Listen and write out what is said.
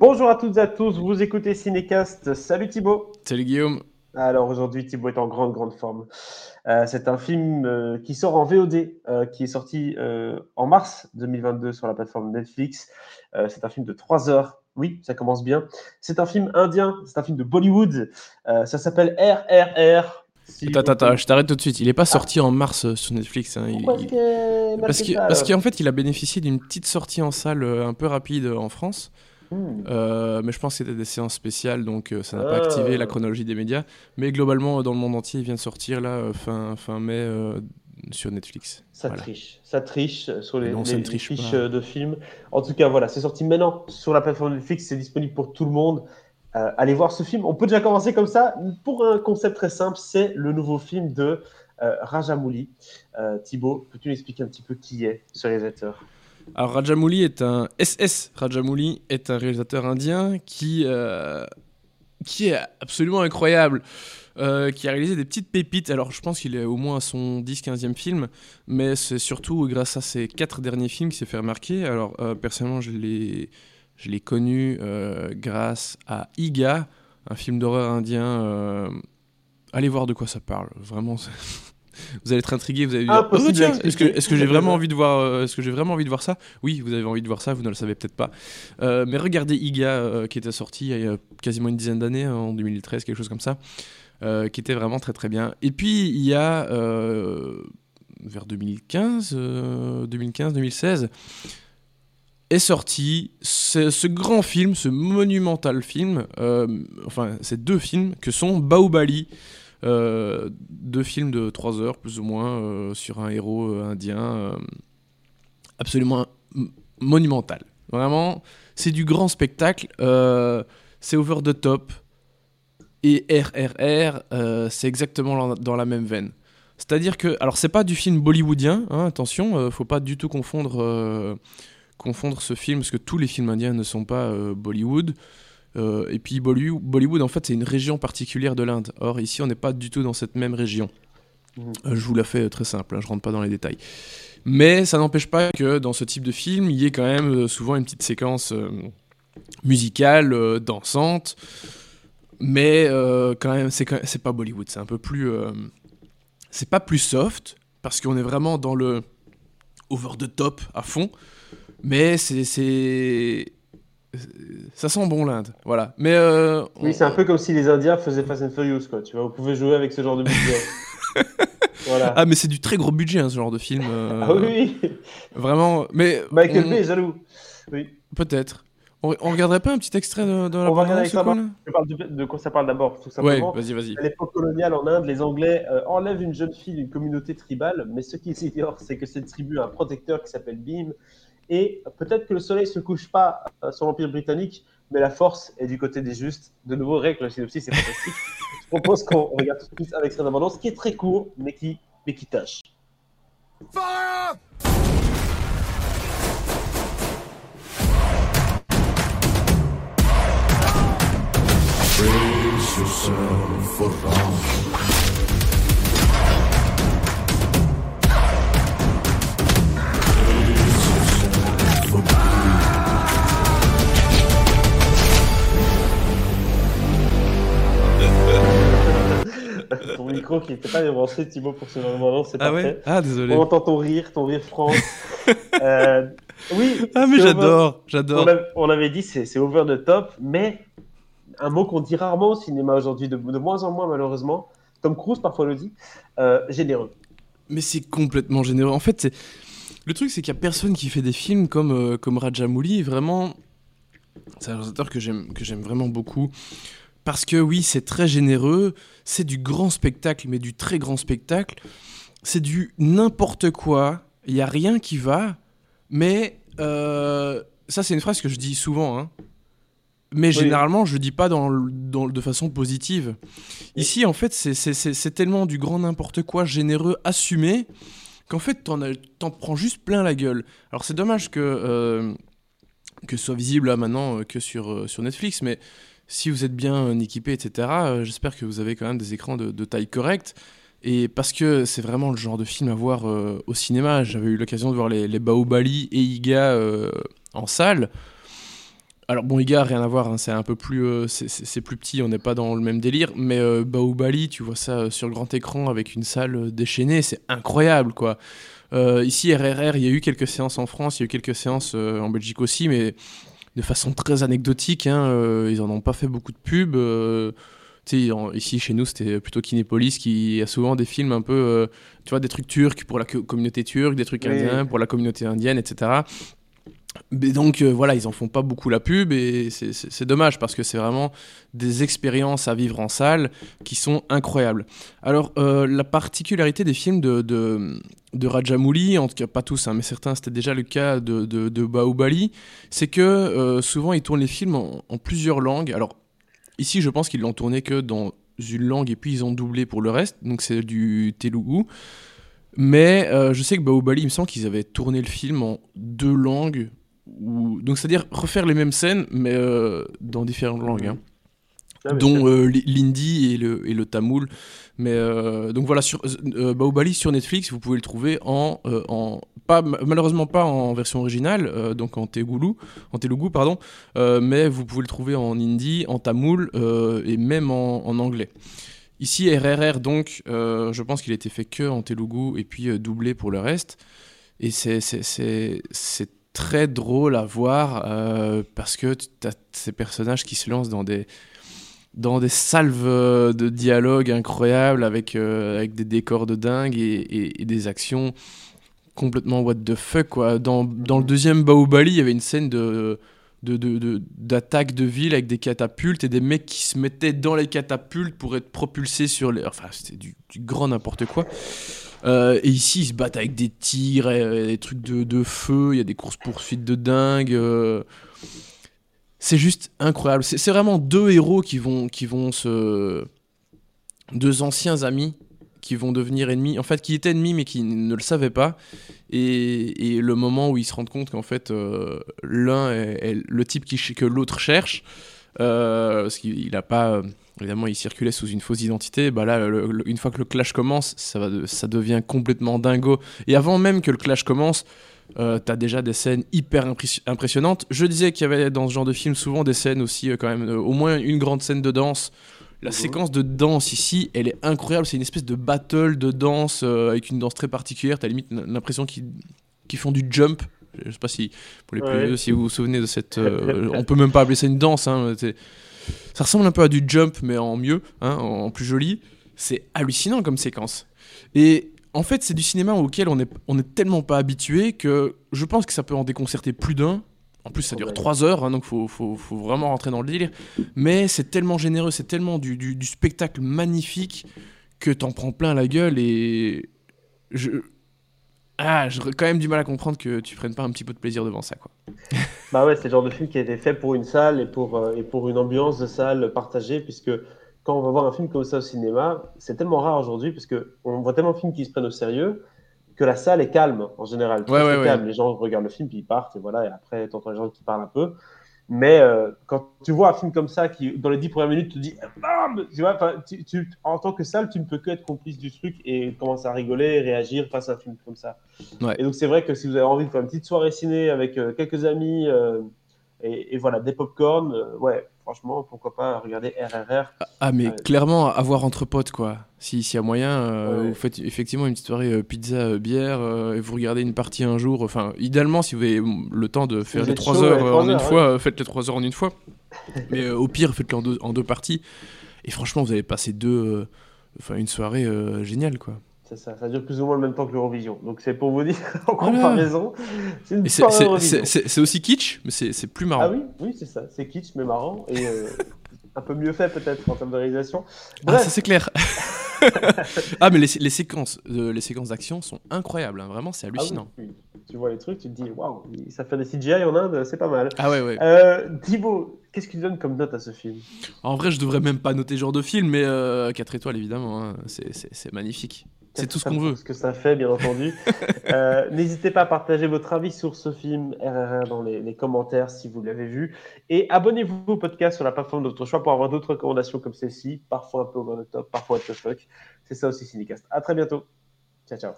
Bonjour à toutes et à tous, vous écoutez Cinécast. Salut Thibaut. Salut Guillaume. Alors aujourd'hui, Thibaut est en grande, grande forme. Euh, c'est un film euh, qui sort en VOD, euh, qui est sorti en mars 2022 sur la plateforme Netflix. c'est un film de 3 heures. Oui, ça commence bien. C'est un film indien, c'est un film de Bollywood. ça s'appelle RRR. attends, attends, je t'arrête tout de suite. Il n'est pas sorti en mars sur Netflix. Hein. parce qu'en fait, il a bénéficié d'une petite sortie en salle un peu rapide en France. Hmm. Euh, mais je pense que c'était des séances spéciales, donc euh, ça n'a pas activé la ah. chronologie des médias. Mais globalement, dans le monde entier, il vient de sortir là, euh, fin, fin mai sur Netflix. Ça triche, ça triche sur les, fiches de films. En tout cas, voilà, c'est sorti maintenant sur la plateforme Netflix, c'est disponible pour tout le monde. allez voir ce film. On peut déjà commencer comme ça pour un concept très simple. C'est le nouveau film de Rajamouli. Thibaut, peux-tu nous expliquer un petit peu qui est ce réalisateur? Alors Rajamouli est un SS Rajamouli est un réalisateur indien qui euh, qui est absolument incroyable. Euh, qui a réalisé des petites pépites. Alors, je pense qu'il est au moins à son 10-15e film, mais c'est surtout grâce à ses quatre derniers films qu'il s'est fait remarquer. Alors, euh, personnellement, je l'ai, je l'ai connu grâce à Iga, un film d'horreur indien. allez voir de quoi ça parle. Vraiment, vous allez être intrigué, vous allez dire oh, est-ce que, est que j'ai vraiment envie de voir euh, est-ce que j'ai vraiment envie de voir ça? Oui, vous avez envie de voir ça, vous ne le savez peut-être pas. Euh, mais regardez Iga euh, qui était sorti il y a quasiment une dizaine d'années en 2013 quelque chose comme ça. qui était vraiment très très bien. Et puis il y a vers 2015 2015 2016 est sorti ce grand film, ce monumental film, enfin ces deux films que sont Baobali euh, deux films de 3 heures plus ou moins euh, sur un héros euh, indien absolument monumental. Vraiment, c'est du grand spectacle, c'est over the top. Et RRR, c'est exactement dans la même veine. C'est-à-dire que, alors c'est pas du film bollywoodien, hein, attention, faut pas du tout confondre, confondre ce film, parce que tous les films indiens ne sont pas Bollywood. Euh, et puis Bollywood, en fait, c'est une région particulière de l'Inde. Or, ici, on n'est pas du tout dans cette même région. Mhm. Euh, je vous la fais très simple, hein, je rentre pas dans les détails. Mais ça n'empêche pas que dans ce type de film, il y ait quand même euh, souvent une petite séquence musicale, dansante. Mais quand même, c'est pas Bollywood, c'est un peu plus. c'est pas plus soft, parce qu'on est vraiment dans le over the top à fond. Mais c'est ça sent bon l'Inde, voilà. Mais euh, oui, c'est un peu comme si les Indiens faisaient Fast and Furious, quoi. Tu vois, vous pouvez jouer avec ce genre de budget. voilà. Ah, mais c'est du très gros budget, hein, ce genre de film. Euh, ah oui. Vraiment, mais Michael Bay est jaloux. Oui. Peut-être. On, regarderait pas un petit extrait de, de la On va regarder ça. Je parle de, quoi ça parle d'abord, tout simplement. Ouais, vas-y, vas-y. À l'époque coloniale en Inde, les Anglais euh, enlèvent une jeune fille d'une communauté tribale, mais ce qu'ils ignorent, c'est que cette tribu a un protecteur qui s'appelle Beam et peut-être que le soleil ne se couche pas euh, sur l'Empire britannique, mais la force est du côté des justes. De nouveau, règle, le synopsis, c'est fantastique. Je propose qu'on regarde tout de suite avec son abondance, qui est très court, mais qui, mais qui tâche. Micro qui n'était pas débranché, Thibaut, pour ce moment, c'est ah parfait. ah, désolé. On entend ton rire, ton rire franc. euh, oui. Ah, mais j'adore, j'adore. On l'avait dit, c'est over the top, mais un mot qu'on dit rarement au cinéma aujourd'hui, de, moins en moins malheureusement. Tom Cruise parfois le dit, euh, généreux. Mais c'est complètement généreux. En fait, le truc, c'est qu'il n'y a personne qui fait des films comme, euh, comme Rajamouli. Vraiment, c'est un réalisateur que j'aime vraiment beaucoup. Parce que oui, c'est très généreux, c'est du grand spectacle, mais du très grand spectacle. C'est du n'importe quoi, il n'y a rien qui va, mais euh, ça c'est une phrase que je dis souvent, hein. mais généralement je ne dis pas dans, de façon positive. Ici en fait c'est tellement du grand n'importe quoi, généreux, assumé, qu'en fait t'en en prends juste plein la gueule. Alors c'est dommage que, euh, que ce soit visible là maintenant euh, que sur, sur Netflix, mais si vous êtes bien équipé, etc., euh, j'espère que vous avez quand même des écrans de, taille correcte. Et parce que c'est vraiment le genre de film à voir euh, au cinéma. J'avais eu l'occasion de voir les, les Baobali et Iga euh, en salle. alors bon, Iga, rien à voir, hein, c'est un peu plus, euh, c'est plus petit, on n'est pas dans le même délire, mais euh, Baobali, tu vois ça sur le grand écran avec une salle déchaînée, c'est incroyable quoi. ici, RRR, il y a eu quelques séances en France, il y a eu quelques séances en Belgique aussi, mais de façon très anecdotique, hein, ils en ont pas fait beaucoup de pubs. ici, chez nous, c'était plutôt Kinépolis qui a souvent des films un peu, tu vois, des trucs turcs pour la communauté turque, des trucs indiens pour la communauté indienne, etc. Mais donc euh, voilà, ils en font pas beaucoup la pub et c'est dommage parce que c'est vraiment des expériences à vivre en salle qui sont incroyables. Alors euh, la particularité des films de, de, de, Rajamouli, en tout cas pas tous, hein, mais certains c'était déjà le cas de, de, de c'est que euh, souvent ils tournent les films en, plusieurs langues. Alors ici je pense qu'ils l'ont tourné que dans une langue et puis ils ont doublé pour le reste, donc c'est du Telugu. Mais je sais que Baobali, il me semble qu'ils avaient tourné le film en deux langues donc c'est-à-dire refaire les mêmes scènes, mais euh, dans différentes langues. Hein. Ah, dont euh, l'hindi et le, et le tamoul. Mais euh, donc voilà, sur Baobali sur Netflix, vous pouvez le trouver en, en pas malheureusement pas en version originale, donc en telugu, en telugu pardon, mais vous pouvez le trouver en hindi, en tamoul et même en, en, anglais. Ici RRR donc, je pense qu'il a été fait que en telugu et puis doublé pour le reste. Et c'est très drôle à voir euh, parce que tu as ces personnages qui se lancent dans des, dans des salves de dialogue incroyables avec, euh, avec des décors de dingue et, des actions complètement what the fuck. Quoi. Dans, dans le deuxième Baobali, il y avait une scène de d'attaque de, de, ville avec des catapultes et des mecs qui se mettaient dans les catapultes pour être propulsés sur les... Enfin, c'était du, grand n'importe quoi. Euh, et ici, ils se battent avec des tirs, et, des trucs de, feu, il y a des courses-poursuites de dingue. Euh. C'est juste incroyable. C'est vraiment deux héros qui vont, qui vont se. Deux anciens amis qui vont devenir ennemis. En fait, qui étaient ennemis, mais qui ne le savaient pas. Et, le moment où ils se rendent compte qu'en fait, euh, l'un est, le type qui, que l'autre cherche. parce qu'il n'a pas évidemment, il circulait sous une fausse identité. Bah là, une fois que le clash commence, ça, va ça devient complètement dingo. Et avant même que le clash commence, euh, t'as déjà des scènes hyper impressionnantes. Je disais qu'il y avait dans ce genre de film souvent des scènes aussi, euh, quand même, euh, au moins une grande scène de danse. La mhm. séquence de danse ici, elle est incroyable. C'est une espèce de battle de danse avec une danse très particulière. T'as limite l'impression qu'ils font du jump. Je sais pas si, pour les plus vieux, si vous vous souvenez de cette. on peut même pas appeler ça une danse. Hein, ça ressemble un peu à du jump, mais en mieux, hein, en plus joli. C'est hallucinant comme séquence. Et en fait, c'est du cinéma auquel on est, on est tellement pas habitué que je pense que ça peut en déconcerter plus d'un. En plus, ça dure 3 heures, hein, donc faut, faut, faut, vraiment rentrer dans le délire. Mais c'est tellement généreux, c'est tellement du, du, du, spectacle magnifique que t'en prends plein la gueule et je, ah, j'aurais quand même du mal à comprendre que tu prennes pas un petit peu de plaisir devant ça, quoi. bah ouais, c'est le genre de film qui a été fait pour une salle et pour, euh, et pour une ambiance de salle partagée, puisque quand on va voir un film comme ça au cinéma, c'est tellement rare aujourd'hui, puisque on voit tellement de films qui se prennent au sérieux que la salle est calme en général. Ouais, ouais, calme. Les gens regardent le film puis ils partent et voilà, et après t'entends les gens qui parlent un peu. Mais euh, quand tu vois un film comme ça qui, dans les dix premières minutes, te dit Bam tu vois, tu, en tant que salle, tu ne peux que être complice du truc et commencer à rigoler, réagir face à un film comme ça. Et donc, c'est vrai que si vous avez envie de faire une petite soirée ciné avec euh, quelques amis euh, et, voilà, des pop-corn, ouais, franchement, pourquoi pas regarder RRR. Ah, ah, mais clairement, avoir entre potes, quoi. S'il y a moyen, euh, vous faites effectivement une petite soirée euh, pizza, euh, bière, et vous regardez une partie un jour. Enfin, idéalement, si vous avez le temps de faire les 3 heures, en une fois, faites les 3 heures en une fois. mais au pire, faites-le en deux, en deux parties. Et franchement, vous allez passer deux, enfin, une soirée géniale, quoi. C'est ça, ça dure plus ou moins le même temps que l'Eurovision. Donc c'est pour vous dire, en comparaison, c'est aussi kitsch, mais c'est plus marrant. Ah oui, oui c'est ça, c'est kitsch mais marrant et euh, un peu mieux fait peut-être en termes de réalisation. Ah, ça c'est clair. ah mais les, les séquences, euh, les séquences d'action sont incroyables, hein. vraiment c'est ah hallucinant. Tu vois les trucs, tu te dis waouh, ça fait des CGI en Inde, c'est pas mal. Ah ouais ouais. Euh, Thibaut, qu'est-ce qu'il donne comme note à ce film? En vrai, je devrais même pas noter ce genre de film, mais 4 étoiles évidemment, hein. c'est magnifique. C'est tout ce qu'on veut. Ce que ça fait, bien entendu. euh, N'hésitez pas à partager votre avis sur ce film RRR dans les, les commentaires si vous l'avez vu. Et abonnez-vous au podcast sur la plateforme de votre choix pour avoir d'autres recommandations comme celle-ci, parfois un peu over the top, parfois what the fuck. C'est ça aussi Cinecast. À très bientôt. Ciao, ciao.